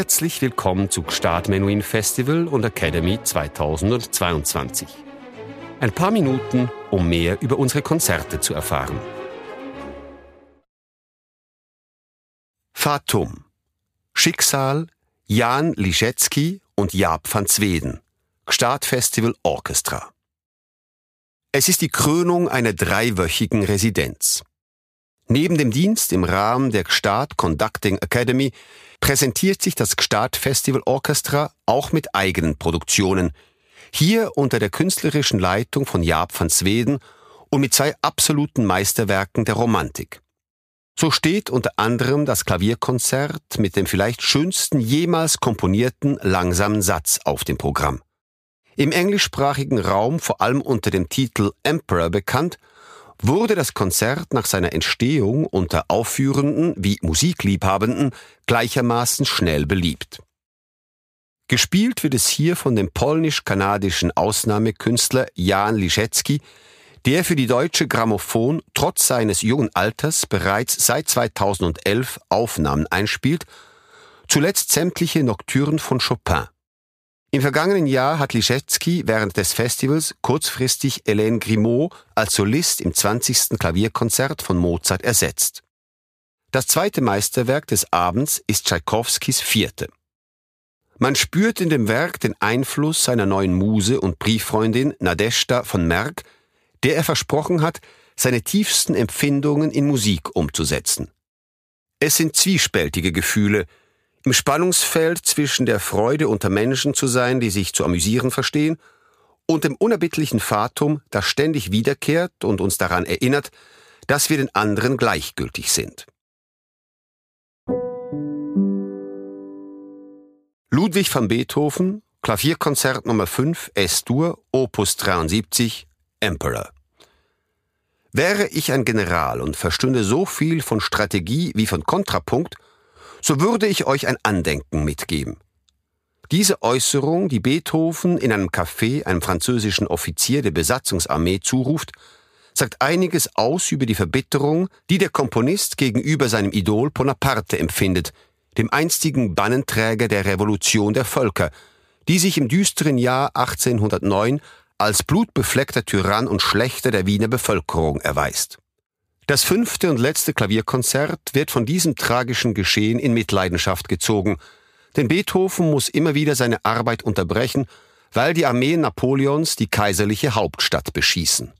Herzlich willkommen zu Gstaad Menuhin Festival und Academy 2022. Ein paar Minuten, um mehr über unsere Konzerte zu erfahren. Fatum. Schicksal Jan Liszecki und Jaap van Zweden. Gstaad Festival Orchestra. Es ist die Krönung einer dreiwöchigen Residenz. Neben dem Dienst im Rahmen der Gstaad Conducting Academy präsentiert sich das Gstaad Festival Orchestra auch mit eigenen Produktionen. Hier unter der künstlerischen Leitung von Jaap van Zweden und mit zwei absoluten Meisterwerken der Romantik. So steht unter anderem das Klavierkonzert mit dem vielleicht schönsten jemals komponierten langsamen Satz auf dem Programm. Im englischsprachigen Raum vor allem unter dem Titel Emperor bekannt wurde das Konzert nach seiner Entstehung unter Aufführenden wie Musikliebhabenden gleichermaßen schnell beliebt. Gespielt wird es hier von dem polnisch-kanadischen Ausnahmekünstler Jan Liszecki, der für die deutsche Grammophon trotz seines jungen Alters bereits seit 2011 Aufnahmen einspielt, zuletzt sämtliche Nocturnen von Chopin. Im vergangenen Jahr hat Liszewski während des Festivals kurzfristig Hélène Grimaud als Solist im 20. Klavierkonzert von Mozart ersetzt. Das zweite Meisterwerk des Abends ist Tschaikowskis vierte. Man spürt in dem Werk den Einfluss seiner neuen Muse und Brieffreundin Nadeshda von Merck, der er versprochen hat, seine tiefsten Empfindungen in Musik umzusetzen. Es sind zwiespältige Gefühle, im Spannungsfeld zwischen der Freude unter Menschen zu sein, die sich zu amüsieren verstehen, und dem unerbittlichen Fatum, das ständig wiederkehrt und uns daran erinnert, dass wir den anderen gleichgültig sind. Ludwig van Beethoven, Klavierkonzert Nummer 5, S-Dur, Opus 73, Emperor. Wäre ich ein General und verstünde so viel von Strategie wie von Kontrapunkt, so würde ich euch ein Andenken mitgeben. Diese Äußerung, die Beethoven in einem Café einem französischen Offizier der Besatzungsarmee zuruft, sagt einiges aus über die Verbitterung, die der Komponist gegenüber seinem Idol Bonaparte empfindet, dem einstigen Bannenträger der Revolution der Völker, die sich im düsteren Jahr 1809 als blutbefleckter Tyrann und Schlechter der Wiener Bevölkerung erweist. Das fünfte und letzte Klavierkonzert wird von diesem tragischen Geschehen in Mitleidenschaft gezogen, denn Beethoven muss immer wieder seine Arbeit unterbrechen, weil die Armeen Napoleons die kaiserliche Hauptstadt beschießen.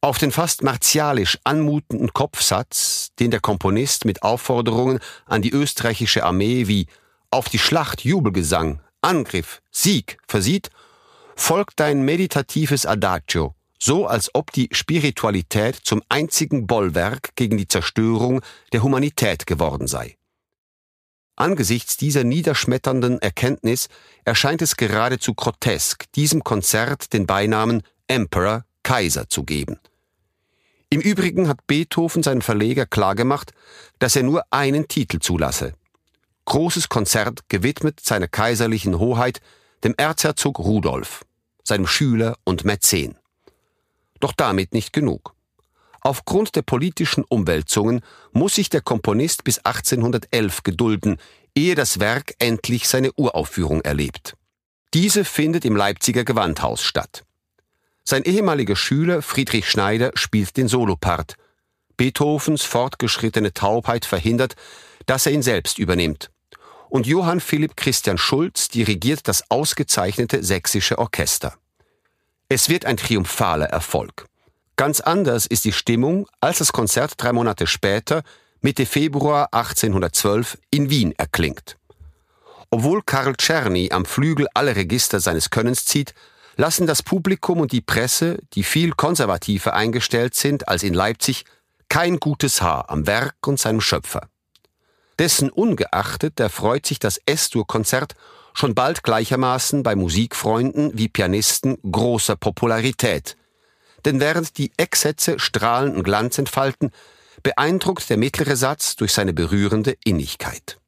Auf den fast martialisch anmutenden Kopfsatz, den der Komponist mit Aufforderungen an die österreichische Armee wie auf die Schlacht Jubelgesang, Angriff, Sieg versieht, folgt ein meditatives Adagio, so als ob die Spiritualität zum einzigen Bollwerk gegen die Zerstörung der Humanität geworden sei. Angesichts dieser niederschmetternden Erkenntnis erscheint es geradezu grotesk, diesem Konzert den Beinamen Emperor Kaiser zu geben. Im Übrigen hat Beethoven seinen Verleger klargemacht, dass er nur einen Titel zulasse. Großes Konzert gewidmet seiner kaiserlichen Hoheit dem Erzherzog Rudolf, seinem Schüler und Mäzen. Doch damit nicht genug. Aufgrund der politischen Umwälzungen muss sich der Komponist bis 1811 gedulden, ehe das Werk endlich seine Uraufführung erlebt. Diese findet im Leipziger Gewandhaus statt. Sein ehemaliger Schüler Friedrich Schneider spielt den Solopart. Beethovens fortgeschrittene Taubheit verhindert, dass er ihn selbst übernimmt. Und Johann Philipp Christian Schulz dirigiert das ausgezeichnete sächsische Orchester. Es wird ein triumphaler Erfolg. Ganz anders ist die Stimmung, als das Konzert drei Monate später, Mitte Februar 1812, in Wien erklingt. Obwohl Karl Czerny am Flügel alle Register seines Könnens zieht, lassen das Publikum und die Presse, die viel konservativer eingestellt sind als in Leipzig, kein gutes Haar am Werk und seinem Schöpfer. Dessen ungeachtet erfreut sich das S-Dur-Konzert schon bald gleichermaßen bei Musikfreunden wie Pianisten großer Popularität. Denn während die Ecksätze strahlenden Glanz entfalten, beeindruckt der mittlere Satz durch seine berührende Innigkeit.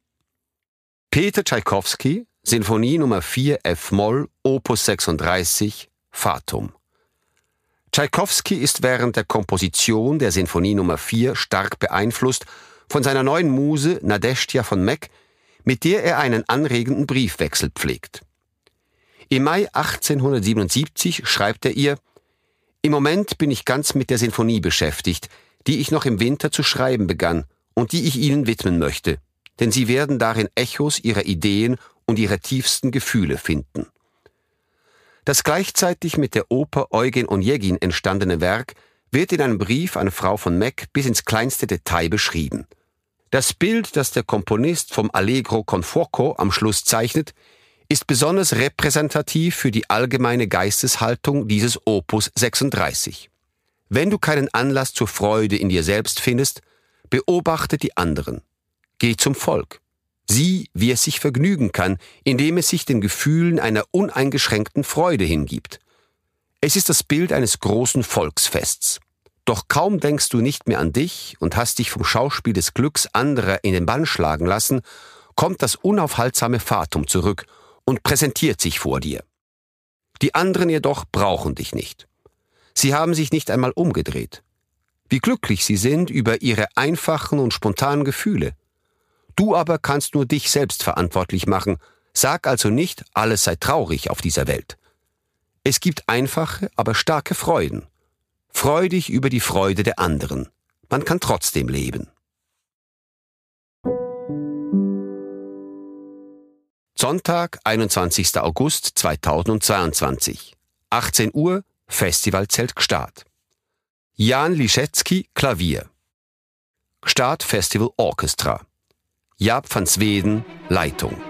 Peter Tschaikowski, Sinfonie Nummer 4 F-Moll, Opus 36, Fatum. Tschaikowski ist während der Komposition der Sinfonie Nummer 4 stark beeinflusst von seiner neuen Muse Nadeshtia von Meck, mit der er einen anregenden Briefwechsel pflegt. Im Mai 1877 schreibt er ihr, Im Moment bin ich ganz mit der Sinfonie beschäftigt, die ich noch im Winter zu schreiben begann und die ich Ihnen widmen möchte, denn Sie werden darin Echos Ihrer Ideen und Ihrer tiefsten Gefühle finden. Das gleichzeitig mit der Oper Eugen Onegin entstandene Werk wird in einem Brief an Frau von Meck bis ins kleinste Detail beschrieben. Das Bild, das der Komponist vom Allegro con fuoco am Schluss zeichnet, ist besonders repräsentativ für die allgemeine Geisteshaltung dieses Opus 36. Wenn du keinen Anlass zur Freude in dir selbst findest, beobachte die anderen. Geh zum Volk. Sieh, wie es sich vergnügen kann, indem es sich den Gefühlen einer uneingeschränkten Freude hingibt. Es ist das Bild eines großen Volksfests. Doch kaum denkst du nicht mehr an dich und hast dich vom Schauspiel des Glücks anderer in den Bann schlagen lassen, kommt das unaufhaltsame Fatum zurück und präsentiert sich vor dir. Die anderen jedoch brauchen dich nicht. Sie haben sich nicht einmal umgedreht. Wie glücklich sie sind über ihre einfachen und spontanen Gefühle. Du aber kannst nur dich selbst verantwortlich machen, sag also nicht, alles sei traurig auf dieser Welt. Es gibt einfache, aber starke Freuden. Freu dich über die Freude der anderen. Man kann trotzdem leben. Sonntag, 21. August 2022. 18 Uhr, Festivalzelt Gstaad. Jan Liszewski, Klavier. Gstaad Festival Orchestra. Jaap van Sweden, Leitung.